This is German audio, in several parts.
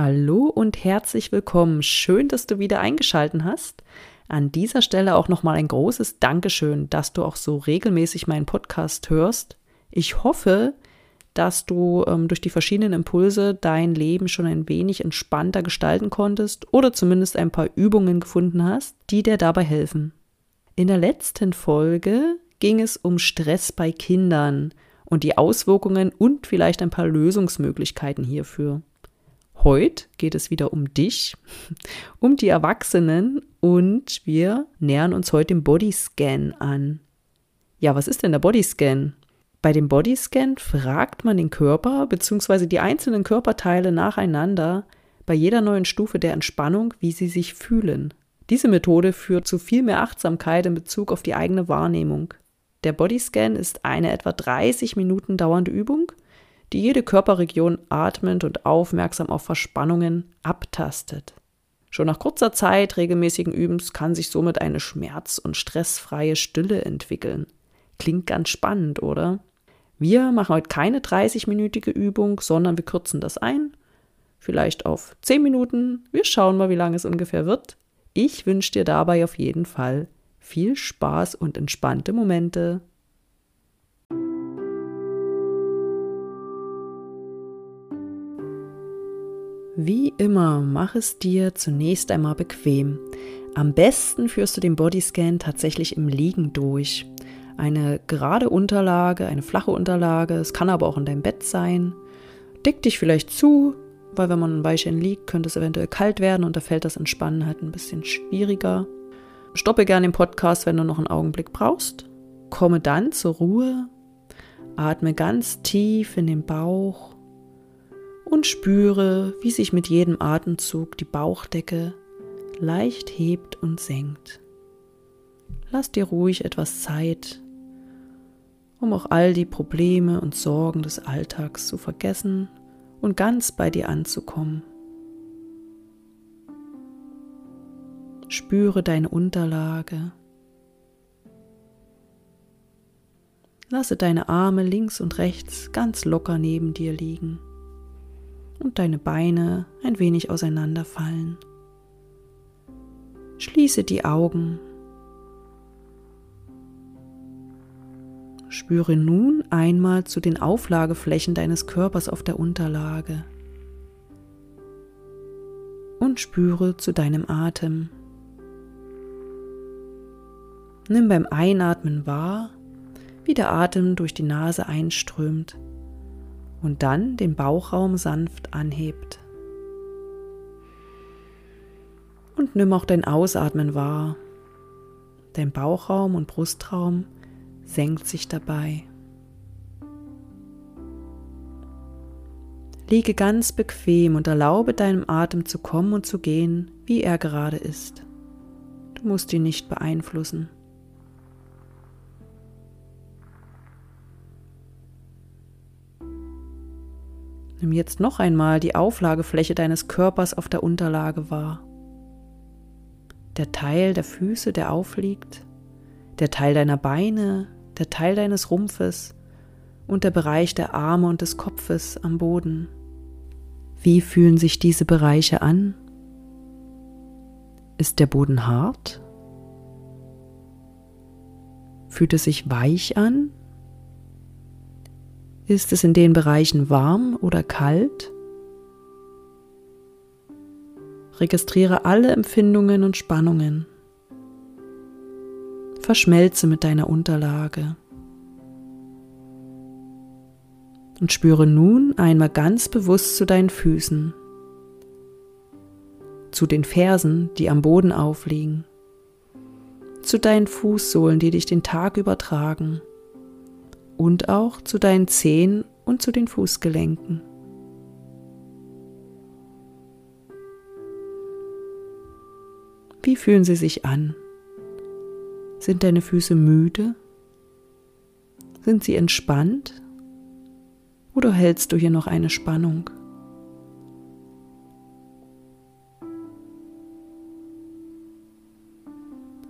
Hallo und herzlich willkommen. Schön, dass du wieder eingeschaltet hast. An dieser Stelle auch nochmal ein großes Dankeschön, dass du auch so regelmäßig meinen Podcast hörst. Ich hoffe, dass du ähm, durch die verschiedenen Impulse dein Leben schon ein wenig entspannter gestalten konntest oder zumindest ein paar Übungen gefunden hast, die dir dabei helfen. In der letzten Folge ging es um Stress bei Kindern und die Auswirkungen und vielleicht ein paar Lösungsmöglichkeiten hierfür. Heute geht es wieder um dich, um die Erwachsenen und wir nähern uns heute dem Bodyscan an. Ja, was ist denn der Bodyscan? Bei dem Bodyscan fragt man den Körper bzw. die einzelnen Körperteile nacheinander bei jeder neuen Stufe der Entspannung, wie sie sich fühlen. Diese Methode führt zu viel mehr Achtsamkeit in Bezug auf die eigene Wahrnehmung. Der Bodyscan ist eine etwa 30 Minuten dauernde Übung, die jede Körperregion atmend und aufmerksam auf Verspannungen abtastet. Schon nach kurzer Zeit regelmäßigen Übens kann sich somit eine schmerz- und stressfreie Stille entwickeln. Klingt ganz spannend, oder? Wir machen heute keine 30-minütige Übung, sondern wir kürzen das ein. Vielleicht auf 10 Minuten. Wir schauen mal, wie lange es ungefähr wird. Ich wünsche dir dabei auf jeden Fall viel Spaß und entspannte Momente. Wie immer, mach es dir zunächst einmal bequem. Am besten führst du den Bodyscan tatsächlich im Liegen durch. Eine gerade Unterlage, eine flache Unterlage, es kann aber auch in deinem Bett sein. Dick dich vielleicht zu, weil wenn man ein Weilchen liegt, könnte es eventuell kalt werden und da fällt das Entspannen halt ein bisschen schwieriger. Stoppe gerne den Podcast, wenn du noch einen Augenblick brauchst. Komme dann zur Ruhe, atme ganz tief in den Bauch und spüre, wie sich mit jedem Atemzug die Bauchdecke leicht hebt und senkt. Lass dir ruhig etwas Zeit, um auch all die Probleme und Sorgen des Alltags zu vergessen und ganz bei dir anzukommen. Spüre deine Unterlage. Lasse deine Arme links und rechts ganz locker neben dir liegen und deine Beine ein wenig auseinanderfallen. Schließe die Augen. Spüre nun einmal zu den Auflageflächen deines Körpers auf der Unterlage und spüre zu deinem Atem. Nimm beim Einatmen wahr, wie der Atem durch die Nase einströmt und dann den Bauchraum sanft anhebt. Und nimm auch dein Ausatmen wahr. Dein Bauchraum und Brustraum senkt sich dabei. Liege ganz bequem und erlaube deinem Atem zu kommen und zu gehen, wie er gerade ist. Du musst ihn nicht beeinflussen. Nimm jetzt noch einmal die Auflagefläche deines Körpers auf der Unterlage wahr. Der Teil der Füße, der aufliegt, der Teil deiner Beine, der Teil deines Rumpfes und der Bereich der Arme und des Kopfes am Boden. Wie fühlen sich diese Bereiche an? Ist der Boden hart? Fühlt es sich weich an? Ist es in den Bereichen warm oder kalt? Registriere alle Empfindungen und Spannungen. Verschmelze mit deiner Unterlage. Und spüre nun einmal ganz bewusst zu deinen Füßen, zu den Fersen, die am Boden aufliegen, zu deinen Fußsohlen, die dich den Tag übertragen und auch zu deinen Zehen und zu den Fußgelenken. Wie fühlen sie sich an? Sind deine Füße müde? Sind sie entspannt? Oder hältst du hier noch eine Spannung?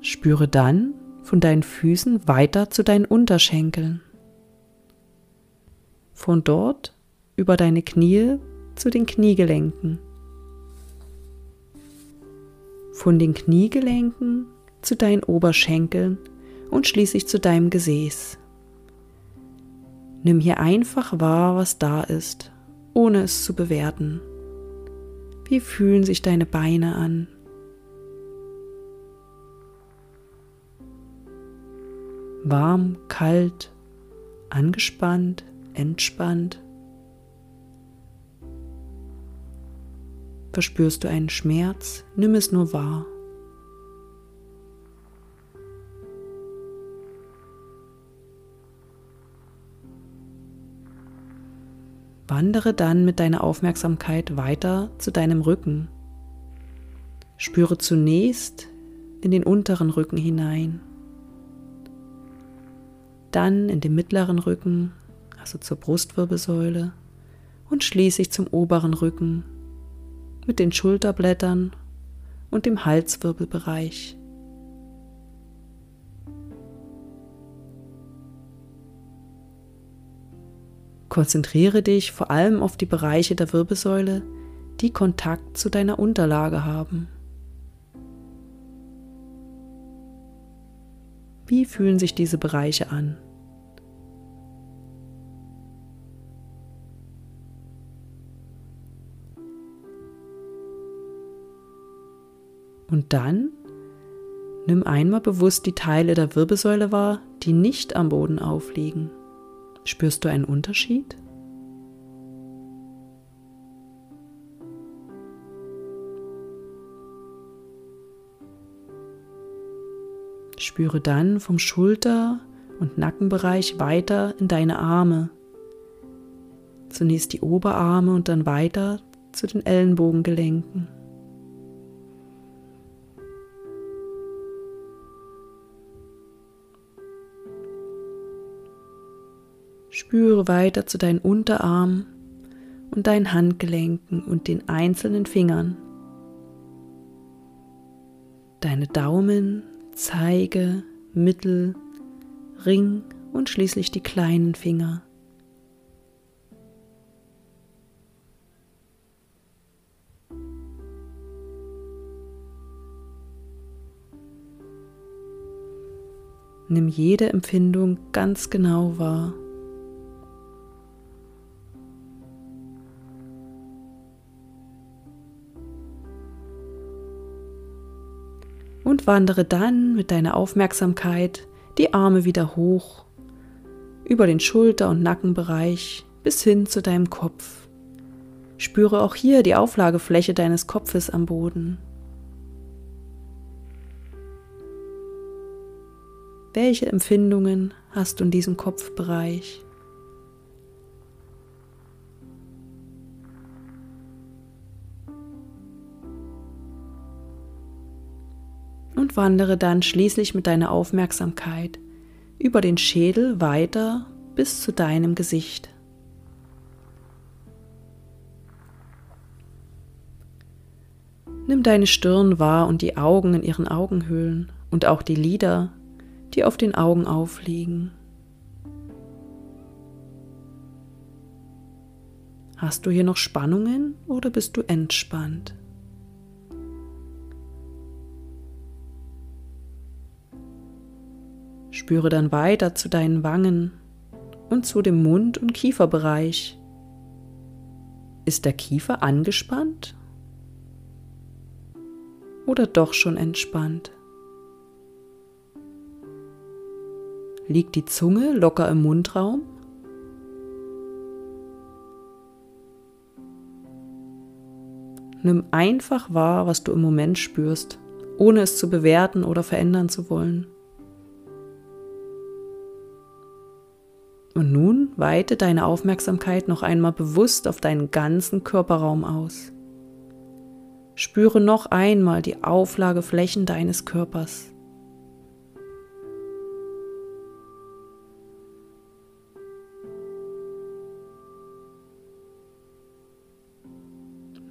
Spüre dann von deinen Füßen weiter zu deinen Unterschenkeln. Von dort über deine Knie zu den Kniegelenken. Von den Kniegelenken zu deinen Oberschenkeln und schließlich zu deinem Gesäß. Nimm hier einfach wahr, was da ist, ohne es zu bewerten. Wie fühlen sich deine Beine an? Warm, kalt, angespannt, entspannt? Verspürst du einen Schmerz? Nimm es nur wahr. Wandere dann mit deiner Aufmerksamkeit weiter zu deinem Rücken. Spüre zunächst in den unteren Rücken hinein, dann in den mittleren Rücken, also zur Brustwirbelsäule und schließlich zum oberen Rücken mit den Schulterblättern und dem Halswirbelbereich. Konzentriere dich vor allem auf die Bereiche der Wirbelsäule, die Kontakt zu deiner Unterlage haben. Wie fühlen sich diese Bereiche an? Und dann nimm einmal bewusst die Teile der Wirbelsäule wahr, die nicht am Boden aufliegen. Spürst du einen Unterschied? Spüre dann vom Schulter- und Nackenbereich weiter in deine Arme. Zunächst die Oberarme und dann weiter zu den Ellenbogengelenken. Spüre weiter zu deinen Unterarmen und deinen Handgelenken und den einzelnen Fingern. Deine Daumen, Zeige, Mittel, Ring und schließlich die kleinen Finger. Nimm jede Empfindung ganz genau wahr. Und wandere dann mit deiner Aufmerksamkeit die Arme wieder hoch über den Schulter- und Nackenbereich bis hin zu deinem Kopf. Spüre auch hier die Auflagefläche deines Kopfes am Boden. Welche Empfindungen hast du in diesem Kopfbereich? Und wandere dann schließlich mit deiner Aufmerksamkeit über den Schädel weiter bis zu deinem Gesicht. Nimm deine Stirn wahr und die Augen in ihren Augenhöhlen und auch die Lider, die auf den Augen aufliegen. Hast du hier noch Spannungen oder bist du entspannt? Spüre dann weiter zu deinen Wangen und zu dem Mund- und Kieferbereich. Ist der Kiefer angespannt oder doch schon entspannt? Liegt die Zunge locker im Mundraum? Nimm einfach wahr, was du im Moment spürst, ohne es zu bewerten oder verändern zu wollen. Und nun weite deine Aufmerksamkeit noch einmal bewusst auf deinen ganzen Körperraum aus. Spüre noch einmal die Auflageflächen deines Körpers.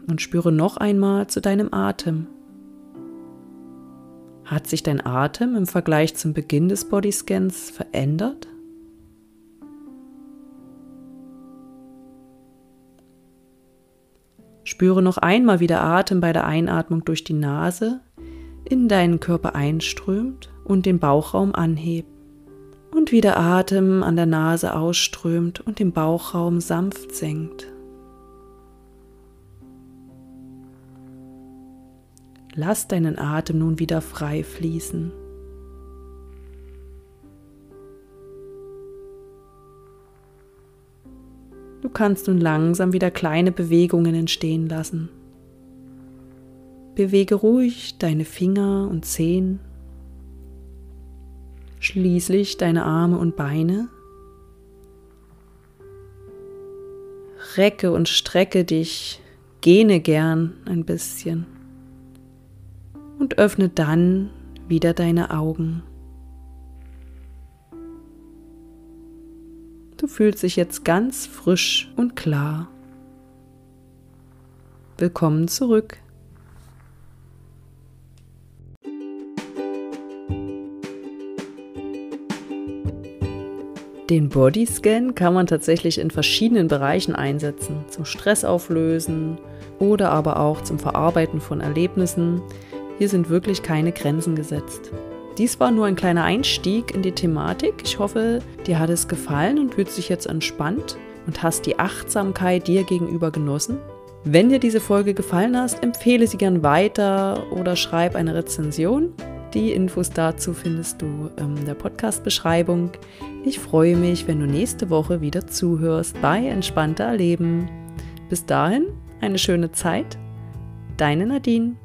Und spüre noch einmal zu deinem Atem. Hat sich dein Atem im Vergleich zum Beginn des Bodyscans verändert? Spüre noch einmal, wie der Atem bei der Einatmung durch die Nase in deinen Körper einströmt und den Bauchraum anhebt. Und wie der Atem an der Nase ausströmt und den Bauchraum sanft senkt. Lass deinen Atem nun wieder frei fließen. Du kannst nun langsam wieder kleine Bewegungen entstehen lassen. Bewege ruhig deine Finger und Zehen, schließlich deine Arme und Beine. Recke und strecke dich, gähne gern ein bisschen und öffne dann wieder deine Augen. Du fühlst dich jetzt ganz frisch und klar. Willkommen zurück. Den Bodyscan kann man tatsächlich in verschiedenen Bereichen einsetzen, zum Stressauflösen oder aber auch zum Verarbeiten von Erlebnissen. Hier sind wirklich keine Grenzen gesetzt. Dies war nur ein kleiner Einstieg in die Thematik. Ich hoffe, dir hat es gefallen und fühlst dich jetzt entspannt und hast die Achtsamkeit dir gegenüber genossen. Wenn dir diese Folge gefallen hat, empfehle sie gern weiter oder schreib eine Rezension. Die Infos dazu findest du in der Podcast-Beschreibung. Ich freue mich, wenn du nächste Woche wieder zuhörst bei Entspannter Erleben. Bis dahin, eine schöne Zeit. Deine Nadine.